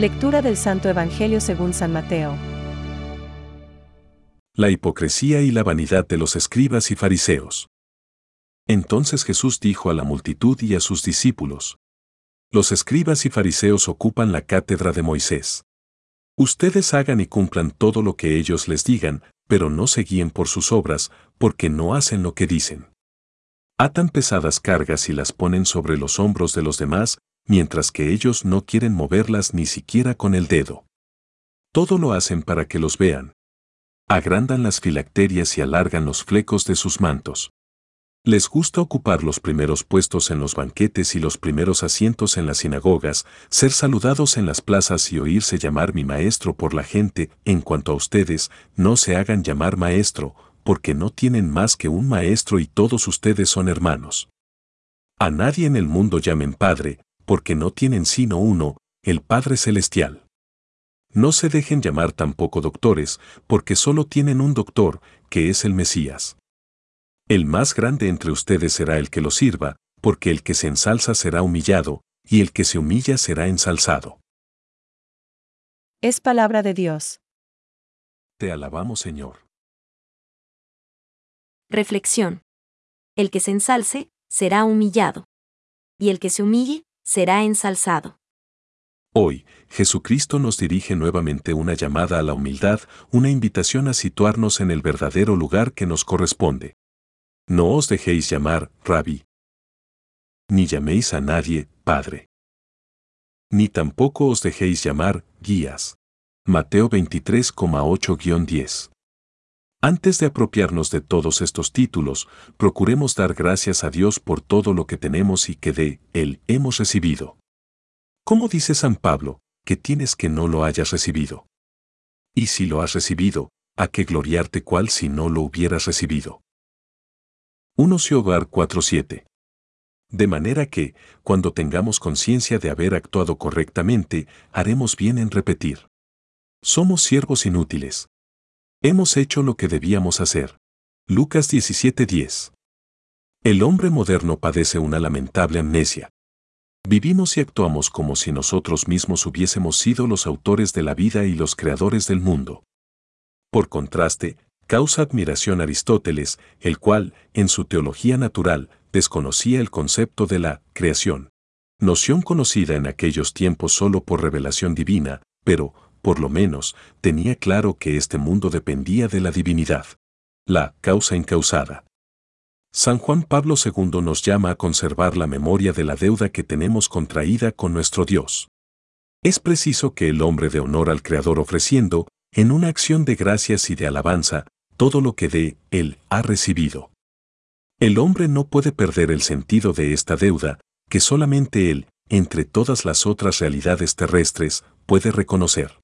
Lectura del Santo Evangelio según San Mateo. La hipocresía y la vanidad de los escribas y fariseos. Entonces Jesús dijo a la multitud y a sus discípulos, Los escribas y fariseos ocupan la cátedra de Moisés. Ustedes hagan y cumplan todo lo que ellos les digan, pero no se guíen por sus obras, porque no hacen lo que dicen. Atan pesadas cargas y las ponen sobre los hombros de los demás, mientras que ellos no quieren moverlas ni siquiera con el dedo. Todo lo hacen para que los vean. Agrandan las filacterias y alargan los flecos de sus mantos. Les gusta ocupar los primeros puestos en los banquetes y los primeros asientos en las sinagogas, ser saludados en las plazas y oírse llamar mi maestro por la gente. En cuanto a ustedes, no se hagan llamar maestro, porque no tienen más que un maestro y todos ustedes son hermanos. A nadie en el mundo llamen Padre, porque no tienen sino uno, el Padre Celestial. No se dejen llamar tampoco doctores, porque solo tienen un doctor, que es el Mesías. El más grande entre ustedes será el que lo sirva, porque el que se ensalza será humillado, y el que se humilla será ensalzado. Es palabra de Dios. Te alabamos, Señor. Reflexión. El que se ensalce, será humillado. Y el que se humille, será ensalzado. Hoy, Jesucristo nos dirige nuevamente una llamada a la humildad, una invitación a situarnos en el verdadero lugar que nos corresponde. No os dejéis llamar, rabí. Ni llaméis a nadie, Padre. Ni tampoco os dejéis llamar, guías. Mateo 23,8-10. Antes de apropiarnos de todos estos títulos, procuremos dar gracias a Dios por todo lo que tenemos y que de Él hemos recibido. ¿Cómo dice San Pablo, que tienes que no lo hayas recibido? Y si lo has recibido, ¿a qué gloriarte cual si no lo hubieras recibido? 1 Hogar 4.7. De manera que, cuando tengamos conciencia de haber actuado correctamente, haremos bien en repetir. Somos siervos inútiles. Hemos hecho lo que debíamos hacer. Lucas 17:10. El hombre moderno padece una lamentable amnesia. Vivimos y actuamos como si nosotros mismos hubiésemos sido los autores de la vida y los creadores del mundo. Por contraste, causa admiración Aristóteles, el cual, en su teología natural, desconocía el concepto de la creación. Noción conocida en aquellos tiempos solo por revelación divina, pero, por lo menos, tenía claro que este mundo dependía de la divinidad. La causa incausada. San Juan Pablo II nos llama a conservar la memoria de la deuda que tenemos contraída con nuestro Dios. Es preciso que el hombre de honor al Creador ofreciendo, en una acción de gracias y de alabanza, todo lo que de Él ha recibido. El hombre no puede perder el sentido de esta deuda, que solamente Él, entre todas las otras realidades terrestres, puede reconocer.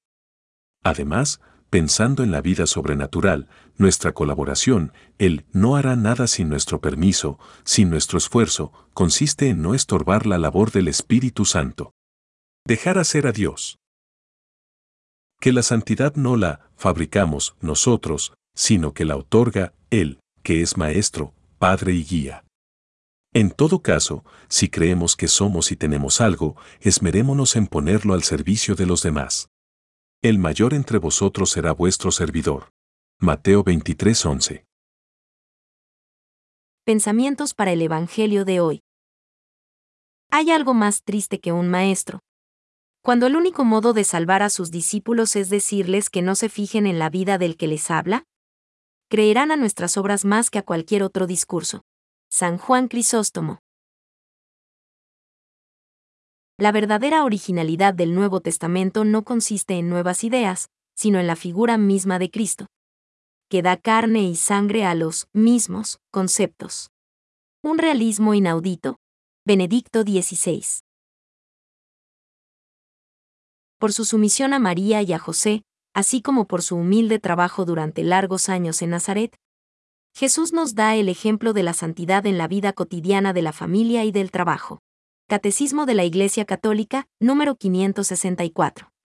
Además, pensando en la vida sobrenatural, nuestra colaboración, Él no hará nada sin nuestro permiso, sin nuestro esfuerzo, consiste en no estorbar la labor del Espíritu Santo. Dejar hacer a Dios. Que la santidad no la fabricamos nosotros, sino que la otorga Él, que es Maestro, Padre y Guía. En todo caso, si creemos que somos y tenemos algo, esmerémonos en ponerlo al servicio de los demás. El mayor entre vosotros será vuestro servidor. Mateo 23:11. Pensamientos para el Evangelio de hoy. Hay algo más triste que un maestro. Cuando el único modo de salvar a sus discípulos es decirles que no se fijen en la vida del que les habla, creerán a nuestras obras más que a cualquier otro discurso. San Juan Crisóstomo. La verdadera originalidad del Nuevo Testamento no consiste en nuevas ideas, sino en la figura misma de Cristo, que da carne y sangre a los mismos conceptos. Un realismo inaudito. Benedicto XVI. Por su sumisión a María y a José, así como por su humilde trabajo durante largos años en Nazaret, Jesús nos da el ejemplo de la santidad en la vida cotidiana de la familia y del trabajo. Catecismo de la Iglesia Católica, número 564.